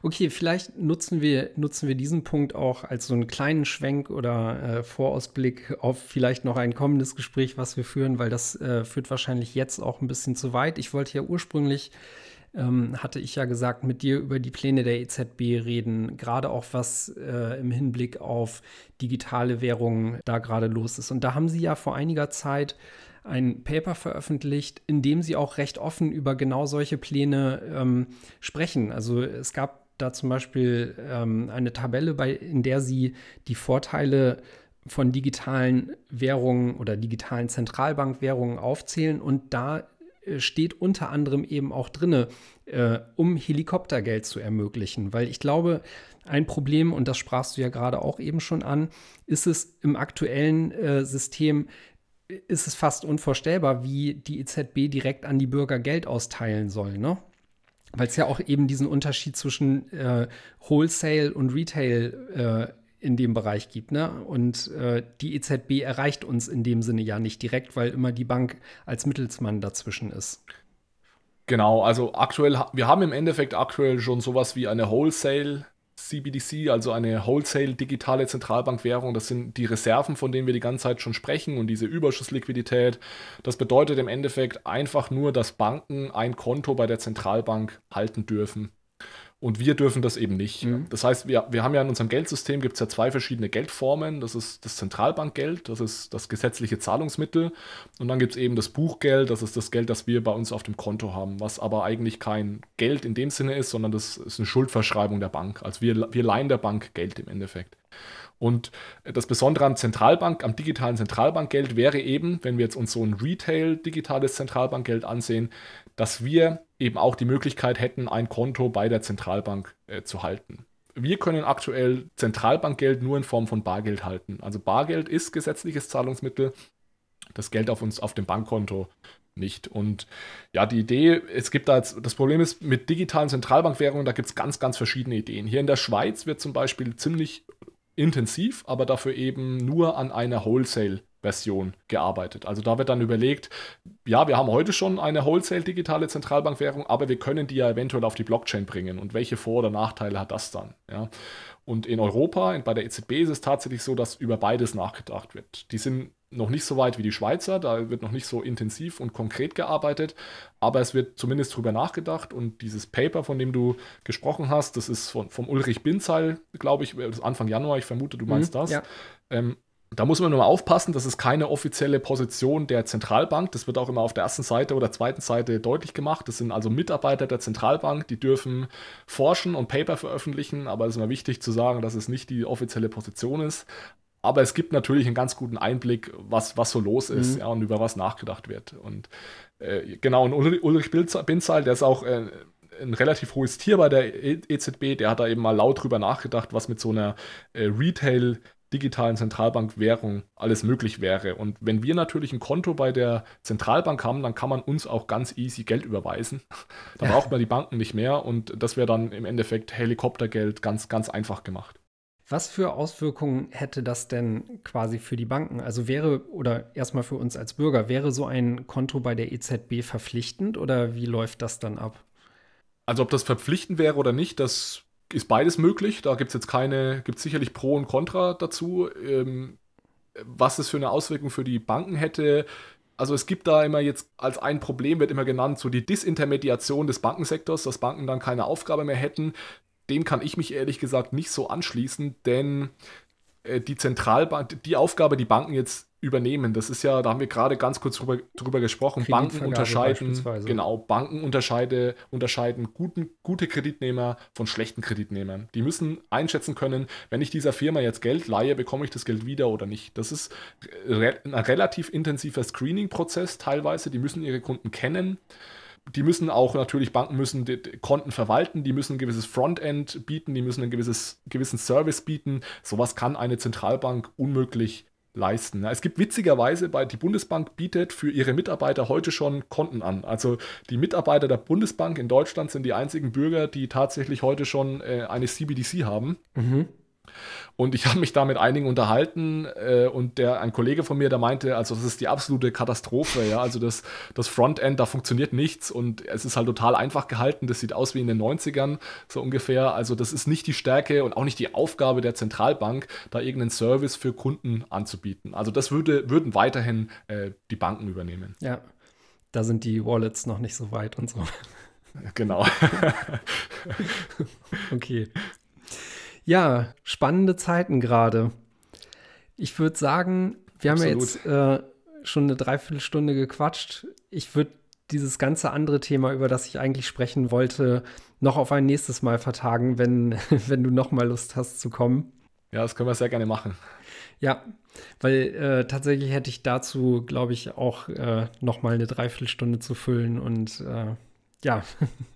okay, vielleicht nutzen wir, nutzen wir diesen Punkt auch als so einen kleinen Schwenk oder äh, Vorausblick auf vielleicht noch ein kommendes Gespräch, was wir führen, weil das äh, führt wahrscheinlich jetzt auch ein bisschen zu weit. Ich wollte ja ursprünglich ähm, hatte ich ja gesagt, mit dir über die Pläne der EZB reden, gerade auch was äh, im Hinblick auf digitale Währungen da gerade los ist. Und da haben sie ja vor einiger Zeit ein Paper veröffentlicht, in dem sie auch recht offen über genau solche Pläne ähm, sprechen. Also es gab da zum Beispiel ähm, eine Tabelle, bei, in der sie die Vorteile von digitalen Währungen oder digitalen Zentralbankwährungen aufzählen und da steht unter anderem eben auch drinne, äh, um Helikoptergeld zu ermöglichen, weil ich glaube, ein Problem, und das sprachst du ja gerade auch eben schon an, ist es im aktuellen äh, System ist es fast unvorstellbar, wie die EZB direkt an die Bürger Geld austeilen soll, ne? Weil es ja auch eben diesen Unterschied zwischen äh, Wholesale und Retail äh, in dem Bereich gibt, ne? Und äh, die EZB erreicht uns in dem Sinne ja nicht direkt, weil immer die Bank als Mittelsmann dazwischen ist. Genau, also aktuell, wir haben im Endeffekt aktuell schon sowas wie eine Wholesale CBDC, also eine Wholesale digitale Zentralbankwährung. Das sind die Reserven, von denen wir die ganze Zeit schon sprechen und diese Überschussliquidität. Das bedeutet im Endeffekt einfach nur, dass Banken ein Konto bei der Zentralbank halten dürfen. Und wir dürfen das eben nicht. Mhm. Das heißt, wir, wir haben ja in unserem Geldsystem gibt es ja zwei verschiedene Geldformen. Das ist das Zentralbankgeld, das ist das gesetzliche Zahlungsmittel. Und dann gibt es eben das Buchgeld, das ist das Geld, das wir bei uns auf dem Konto haben, was aber eigentlich kein Geld in dem Sinne ist, sondern das ist eine Schuldverschreibung der Bank. Also wir, wir leihen der Bank Geld im Endeffekt. Und das Besondere am Zentralbank, am digitalen Zentralbankgeld wäre eben, wenn wir jetzt uns so ein Retail-digitales Zentralbankgeld ansehen, dass wir eben auch die Möglichkeit hätten, ein Konto bei der Zentralbank äh, zu halten. Wir können aktuell Zentralbankgeld nur in Form von Bargeld halten. Also Bargeld ist gesetzliches Zahlungsmittel, das Geld auf uns auf dem Bankkonto nicht. Und ja, die Idee, es gibt da jetzt, das Problem ist, mit digitalen Zentralbankwährungen, da gibt es ganz, ganz verschiedene Ideen. Hier in der Schweiz wird zum Beispiel ziemlich intensiv, aber dafür eben nur an einer Wholesale Version gearbeitet. Also da wird dann überlegt, ja, wir haben heute schon eine Wholesale digitale Zentralbankwährung, aber wir können die ja eventuell auf die Blockchain bringen. Und welche Vor- oder Nachteile hat das dann? Ja. Und in Europa, bei der EZB ist es tatsächlich so, dass über beides nachgedacht wird. Die sind noch nicht so weit wie die Schweizer, da wird noch nicht so intensiv und konkret gearbeitet, aber es wird zumindest drüber nachgedacht und dieses Paper, von dem du gesprochen hast, das ist von, vom Ulrich Binzeil, glaube ich, das Anfang Januar, ich vermute, du meinst mhm, das. Ja. Ähm, da muss man nur mal aufpassen, das ist keine offizielle Position der Zentralbank. Das wird auch immer auf der ersten Seite oder zweiten Seite deutlich gemacht. Das sind also Mitarbeiter der Zentralbank, die dürfen forschen und Paper veröffentlichen, aber es ist immer wichtig zu sagen, dass es nicht die offizielle Position ist. Aber es gibt natürlich einen ganz guten Einblick, was, was so los ist mhm. ja, und über was nachgedacht wird. Und äh, genau, und Ulrich Binzahl, der ist auch äh, ein relativ hohes Tier bei der EZB, der hat da eben mal laut drüber nachgedacht, was mit so einer äh, Retail- digitalen Zentralbankwährung alles möglich wäre. Und wenn wir natürlich ein Konto bei der Zentralbank haben, dann kann man uns auch ganz easy Geld überweisen. Da braucht man die Banken nicht mehr und das wäre dann im Endeffekt Helikoptergeld ganz, ganz einfach gemacht. Was für Auswirkungen hätte das denn quasi für die Banken? Also wäre, oder erstmal für uns als Bürger, wäre so ein Konto bei der EZB verpflichtend oder wie läuft das dann ab? Also ob das verpflichtend wäre oder nicht, das ist beides möglich. Da gibt es jetzt keine, gibt es sicherlich Pro und Contra dazu. Ähm, was es für eine Auswirkung für die Banken hätte, also es gibt da immer jetzt als ein Problem wird immer genannt, so die Disintermediation des Bankensektors, dass Banken dann keine Aufgabe mehr hätten. Dem kann ich mich ehrlich gesagt nicht so anschließen, denn äh, die Zentralbank, die Aufgabe, die Banken jetzt übernehmen. Das ist ja, da haben wir gerade ganz kurz drüber, drüber gesprochen. Banken unterscheiden, genau, Banken unterscheide, unterscheiden guten, gute Kreditnehmer von schlechten Kreditnehmern. Die müssen einschätzen können, wenn ich dieser Firma jetzt Geld leihe, bekomme ich das Geld wieder oder nicht. Das ist re ein relativ intensiver Screening-Prozess teilweise. Die müssen ihre Kunden kennen die müssen auch natürlich, Banken müssen Konten verwalten, die müssen ein gewisses Frontend bieten, die müssen einen gewisses, gewissen Service bieten. Sowas kann eine Zentralbank unmöglich leisten. Es gibt witzigerweise, bei, die Bundesbank bietet für ihre Mitarbeiter heute schon Konten an. Also die Mitarbeiter der Bundesbank in Deutschland sind die einzigen Bürger, die tatsächlich heute schon äh, eine CBDC haben. Mhm. Und ich habe mich da mit einigen unterhalten äh, und der, ein Kollege von mir, der meinte, also das ist die absolute Katastrophe, ja. Also das, das Frontend, da funktioniert nichts und es ist halt total einfach gehalten. Das sieht aus wie in den 90ern, so ungefähr. Also das ist nicht die Stärke und auch nicht die Aufgabe der Zentralbank, da irgendeinen Service für Kunden anzubieten. Also das würde, würden weiterhin äh, die Banken übernehmen. Ja, da sind die Wallets noch nicht so weit und so. Genau. okay. Ja, spannende Zeiten gerade. Ich würde sagen, wir Absolut. haben ja jetzt äh, schon eine Dreiviertelstunde gequatscht. Ich würde dieses ganze andere Thema, über das ich eigentlich sprechen wollte, noch auf ein nächstes Mal vertagen, wenn, wenn du noch mal Lust hast zu kommen. Ja, das können wir sehr gerne machen. Ja, weil äh, tatsächlich hätte ich dazu, glaube ich, auch äh, noch mal eine Dreiviertelstunde zu füllen und äh, ja,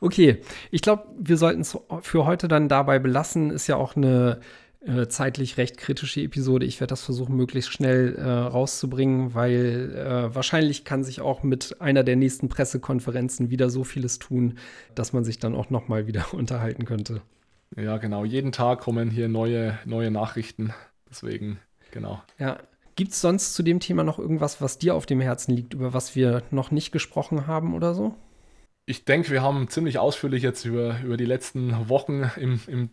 Okay, ich glaube, wir sollten es für heute dann dabei belassen. Ist ja auch eine äh, zeitlich recht kritische Episode. Ich werde das versuchen, möglichst schnell äh, rauszubringen, weil äh, wahrscheinlich kann sich auch mit einer der nächsten Pressekonferenzen wieder so vieles tun, dass man sich dann auch noch mal wieder unterhalten könnte. Ja, genau. Jeden Tag kommen hier neue, neue Nachrichten. Deswegen, genau. Ja. Gibt es sonst zu dem Thema noch irgendwas, was dir auf dem Herzen liegt, über was wir noch nicht gesprochen haben oder so? Ich denke, wir haben ziemlich ausführlich jetzt über, über die letzten Wochen im, im,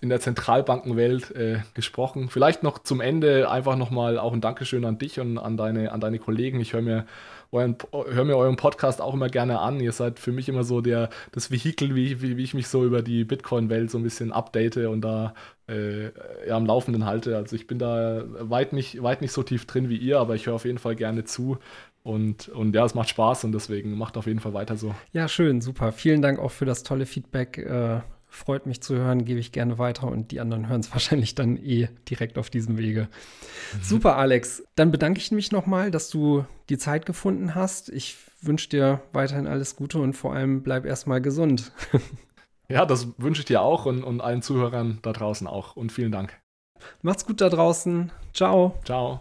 in der Zentralbankenwelt äh, gesprochen. Vielleicht noch zum Ende einfach nochmal auch ein Dankeschön an dich und an deine, an deine Kollegen. Ich höre mir, euren, hör mir euren Podcast auch immer gerne an. Ihr seid für mich immer so der, das Vehikel, wie, wie, wie ich mich so über die Bitcoin-Welt so ein bisschen update und da äh, ja, am Laufenden halte. Also ich bin da weit nicht, weit nicht so tief drin wie ihr, aber ich höre auf jeden Fall gerne zu. Und, und ja, es macht Spaß und deswegen macht auf jeden Fall weiter so. Ja, schön, super. Vielen Dank auch für das tolle Feedback. Äh, freut mich zu hören, gebe ich gerne weiter und die anderen hören es wahrscheinlich dann eh direkt auf diesem Wege. Mhm. Super, Alex. Dann bedanke ich mich nochmal, dass du die Zeit gefunden hast. Ich wünsche dir weiterhin alles Gute und vor allem bleib erstmal gesund. ja, das wünsche ich dir auch und, und allen Zuhörern da draußen auch. Und vielen Dank. Macht's gut da draußen. Ciao. Ciao.